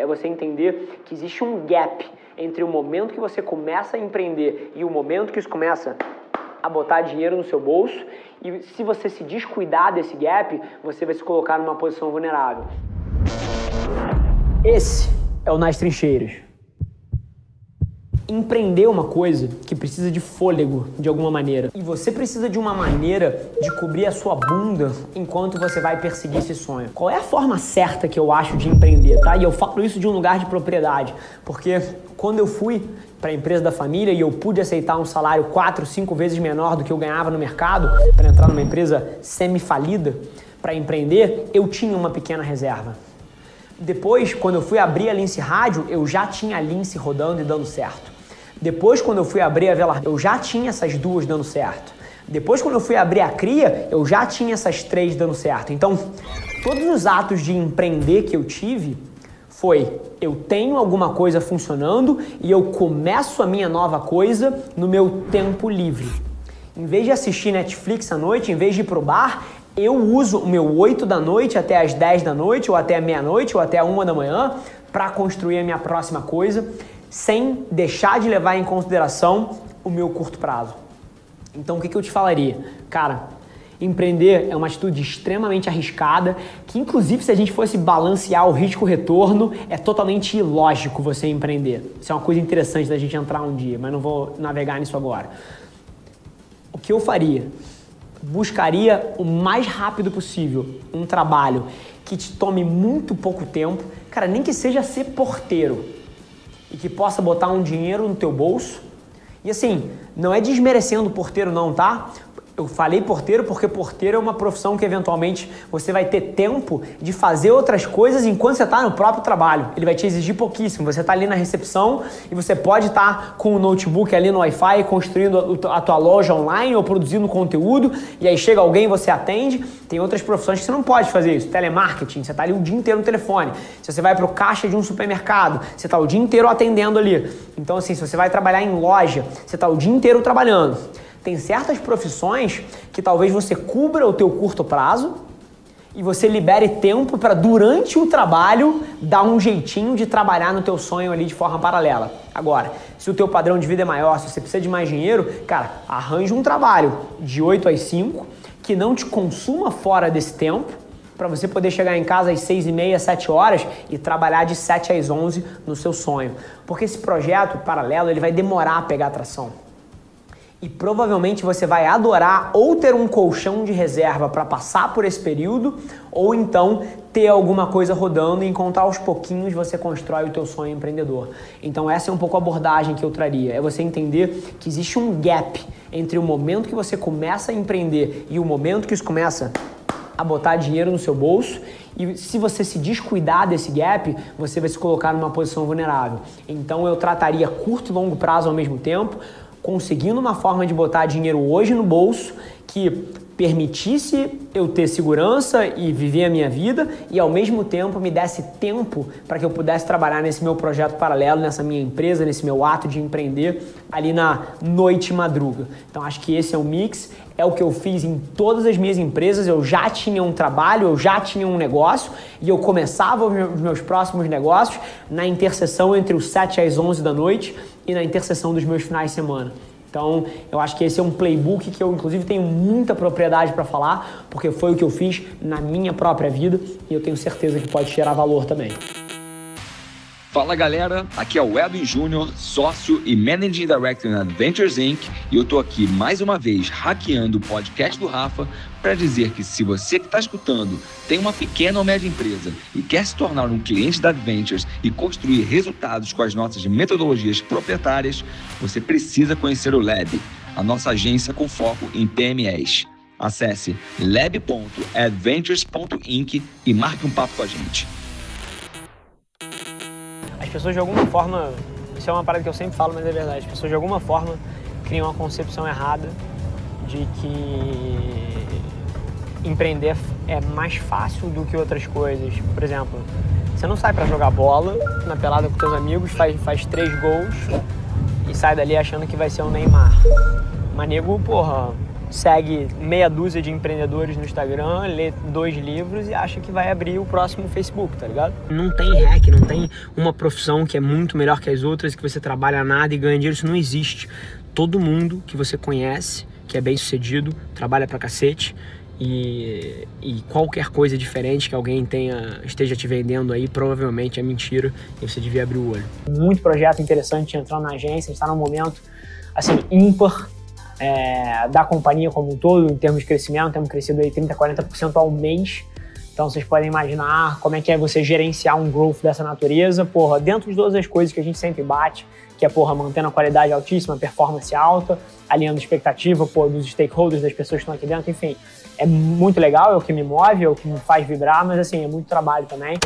É você entender que existe um gap entre o momento que você começa a empreender e o momento que isso começa a botar dinheiro no seu bolso. E se você se descuidar desse gap, você vai se colocar numa posição vulnerável. Esse é o Nas Trincheiras empreender uma coisa que precisa de fôlego de alguma maneira. E você precisa de uma maneira de cobrir a sua bunda enquanto você vai perseguir esse sonho. Qual é a forma certa que eu acho de empreender, tá? E eu falo isso de um lugar de propriedade, porque quando eu fui para a empresa da família e eu pude aceitar um salário quatro, cinco vezes menor do que eu ganhava no mercado para entrar numa empresa semi-falida para empreender, eu tinha uma pequena reserva. Depois, quando eu fui abrir a Lince Rádio, eu já tinha a Lince rodando e dando certo. Depois, quando eu fui abrir a Velar, eu já tinha essas duas dando certo. Depois, quando eu fui abrir a Cria, eu já tinha essas três dando certo. Então, todos os atos de empreender que eu tive foi eu tenho alguma coisa funcionando e eu começo a minha nova coisa no meu tempo livre. Em vez de assistir Netflix à noite, em vez de ir pro bar, eu uso o meu 8 da noite até as 10 da noite, ou até meia-noite, ou até a 1 da manhã, para construir a minha próxima coisa sem deixar de levar em consideração o meu curto prazo. Então, o que, que eu te falaria? Cara, empreender é uma atitude extremamente arriscada, que inclusive se a gente fosse balancear o risco-retorno, é totalmente ilógico você empreender. Isso é uma coisa interessante da gente entrar um dia, mas não vou navegar nisso agora. O que eu faria? Buscaria o mais rápido possível um trabalho que te tome muito pouco tempo, cara, nem que seja ser porteiro e que possa botar um dinheiro no teu bolso. E assim, não é desmerecendo o porteiro não, tá? Eu falei porteiro porque porteiro é uma profissão que eventualmente você vai ter tempo de fazer outras coisas enquanto você está no próprio trabalho. Ele vai te exigir pouquíssimo. Você está ali na recepção e você pode estar tá com o notebook ali no Wi-Fi construindo a tua loja online ou produzindo conteúdo e aí chega alguém você atende. Tem outras profissões que você não pode fazer isso. Telemarketing, você está ali o dia inteiro no telefone. Se você vai para o caixa de um supermercado, você está o dia inteiro atendendo ali. Então assim, se você vai trabalhar em loja, você está o dia inteiro trabalhando. Tem certas profissões que talvez você cubra o teu curto prazo e você libere tempo para durante o trabalho dar um jeitinho de trabalhar no teu sonho ali de forma paralela. Agora, se o teu padrão de vida é maior, se você precisa de mais dinheiro, cara, arranje um trabalho de 8 às 5 que não te consuma fora desse tempo para você poder chegar em casa às 6 e meia, 7 horas e trabalhar de 7 às 11 no seu sonho. Porque esse projeto paralelo ele vai demorar a pegar atração. E provavelmente você vai adorar ou ter um colchão de reserva para passar por esse período, ou então ter alguma coisa rodando e encontrar aos pouquinhos você constrói o teu sonho empreendedor. Então essa é um pouco a abordagem que eu traria. É você entender que existe um gap entre o momento que você começa a empreender e o momento que isso começa a botar dinheiro no seu bolso e se você se descuidar desse gap, você vai se colocar numa posição vulnerável. Então eu trataria curto e longo prazo ao mesmo tempo conseguindo uma forma de botar dinheiro hoje no bolso que permitisse eu ter segurança e viver a minha vida e ao mesmo tempo me desse tempo para que eu pudesse trabalhar nesse meu projeto paralelo, nessa minha empresa, nesse meu ato de empreender ali na noite madruga. Então acho que esse é o mix, é o que eu fiz em todas as minhas empresas. Eu já tinha um trabalho, eu já tinha um negócio e eu começava os meus próximos negócios na interseção entre os 7 às 11 da noite e na interseção dos meus finais de semana. Então, eu acho que esse é um playbook que eu, inclusive, tenho muita propriedade para falar, porque foi o que eu fiz na minha própria vida e eu tenho certeza que pode gerar valor também. Fala galera, aqui é o Edwin Júnior, sócio e Managing Director na Adventures Inc. E eu tô aqui mais uma vez hackeando o podcast do Rafa para dizer que se você que está escutando tem uma pequena ou média empresa e quer se tornar um cliente da Adventures e construir resultados com as nossas metodologias proprietárias, você precisa conhecer o Lab, a nossa agência com foco em PMEs. Acesse lab.adventures.inc e marque um papo com a gente. As pessoas de alguma forma, isso é uma parada que eu sempre falo, mas é verdade, as pessoas de alguma forma criam uma concepção errada de que empreender é mais fácil do que outras coisas. Por exemplo, você não sai para jogar bola na pelada com seus amigos, faz, faz três gols e sai dali achando que vai ser o Neymar. Mas nego, porra, segue meia dúzia de empreendedores no Instagram, lê dois livros e acha que vai abrir o próximo Facebook, tá ligado? Não tem hack, não tem uma profissão que é muito melhor que as outras, que você trabalha nada e ganha dinheiro, isso não existe. Todo mundo que você conhece, que é bem sucedido, trabalha pra cacete. E, e, qualquer coisa diferente que alguém tenha esteja te vendendo aí provavelmente é mentira e você devia abrir o olho. Muito projeto interessante entrando na agência, está num momento assim ímpar é, da companhia como um todo, em termos de crescimento, temos crescido aí 30%, 40% ao mês. Então vocês podem imaginar como é que é você gerenciar um growth dessa natureza, porra, dentro de todas as coisas que a gente sempre bate, que é, porra, mantendo a qualidade altíssima, performance alta, alinhando expectativa, porra, dos stakeholders, das pessoas que estão aqui dentro, enfim. É muito legal, é o que me move, é o que me faz vibrar, mas assim, é muito trabalho também.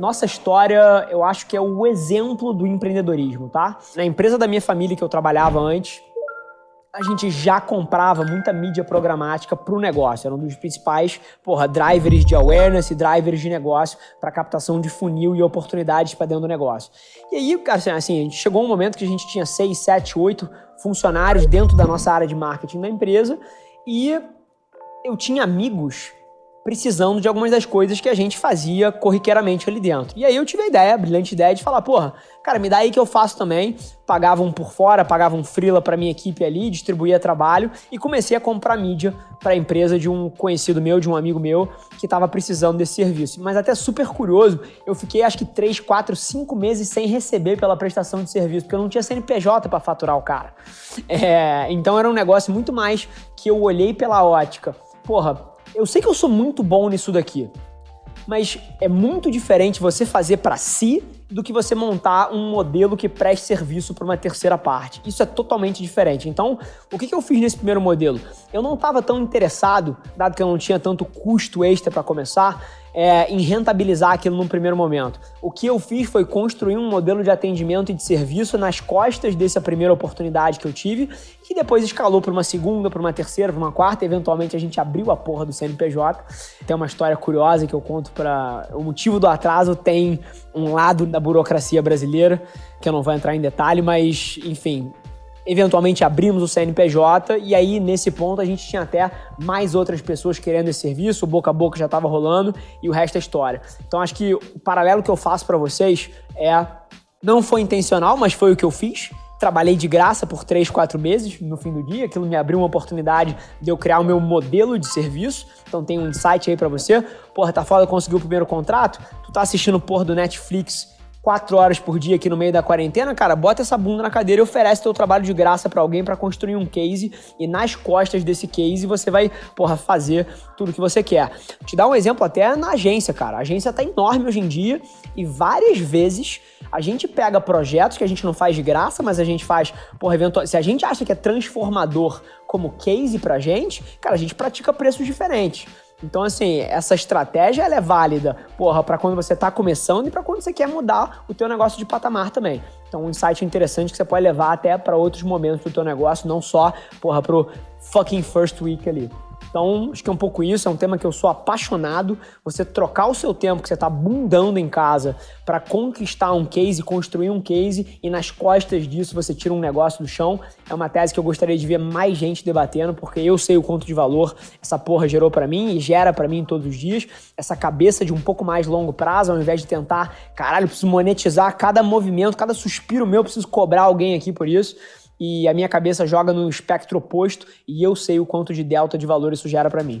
Nossa história, eu acho que é o exemplo do empreendedorismo, tá? Na empresa da minha família que eu trabalhava antes, a gente já comprava muita mídia programática para o negócio. Era um dos principais, porra, drivers de awareness e drivers de negócio para captação de funil e oportunidades para dentro do negócio. E aí, assim, assim, chegou um momento que a gente tinha seis, sete, oito funcionários dentro da nossa área de marketing da empresa e eu tinha amigos precisando de algumas das coisas que a gente fazia corriqueiramente ali dentro. E aí eu tive a ideia, a brilhante ideia de falar, porra, cara, me dá aí que eu faço também. Pagava um por fora, pagava um freela para minha equipe ali, distribuía trabalho e comecei a comprar mídia para a empresa de um conhecido meu, de um amigo meu que estava precisando desse serviço. Mas até super curioso, eu fiquei acho que 3, 4, 5 meses sem receber pela prestação de serviço, porque eu não tinha CNPJ para faturar o cara. É, então era um negócio muito mais que eu olhei pela ótica. Porra, eu sei que eu sou muito bom nisso daqui, mas é muito diferente você fazer para si do que você montar um modelo que preste serviço para uma terceira parte. Isso é totalmente diferente. Então, o que, eu fiz nesse primeiro modelo? Eu não estava tão interessado, dado que eu não tinha tanto custo extra para começar, é, em rentabilizar aquilo num primeiro momento. O que eu fiz foi construir um modelo de atendimento e de serviço nas costas dessa primeira oportunidade que eu tive, que depois escalou para uma segunda, para uma terceira, para uma quarta, eventualmente a gente abriu a porra do CNPJ. Tem uma história curiosa que eu conto para o motivo do atraso tem um lado da burocracia brasileira, que eu não vou entrar em detalhe, mas enfim, eventualmente abrimos o CNPJ e aí nesse ponto a gente tinha até mais outras pessoas querendo esse serviço, o boca a boca já estava rolando e o resto é história. Então acho que o paralelo que eu faço para vocês é não foi intencional, mas foi o que eu fiz. Trabalhei de graça por três, quatro meses no fim do dia. Aquilo me abriu uma oportunidade de eu criar o meu modelo de serviço. Então tem um insight aí para você. Porra, tá foda, conseguiu o primeiro contrato? Tu tá assistindo porra do Netflix quatro horas por dia aqui no meio da quarentena, cara, bota essa bunda na cadeira e oferece teu trabalho de graça para alguém para construir um case e nas costas desse case você vai, porra, fazer tudo que você quer. Te dar um exemplo até na agência, cara. A agência tá enorme hoje em dia e várias vezes a gente pega projetos que a gente não faz de graça, mas a gente faz, porra, eventual... se a gente acha que é transformador como case pra gente, cara, a gente pratica preços diferentes. Então, assim, essa estratégia ela é válida, porra, para quando você está começando e para quando você quer mudar o teu negócio de patamar também. Então, um insight interessante que você pode levar até para outros momentos do teu negócio, não só, porra, pro fucking first week ali. Então, acho que é um pouco isso, é um tema que eu sou apaixonado. Você trocar o seu tempo que você está bundando em casa para conquistar um case, construir um case e nas costas disso você tira um negócio do chão, é uma tese que eu gostaria de ver mais gente debatendo, porque eu sei o quanto de valor essa porra gerou para mim e gera para mim todos os dias. Essa cabeça de um pouco mais longo prazo, ao invés de tentar, caralho, preciso monetizar cada movimento, cada suspiro meu, preciso cobrar alguém aqui por isso e a minha cabeça joga no espectro oposto e eu sei o quanto de delta de valor isso gera para mim.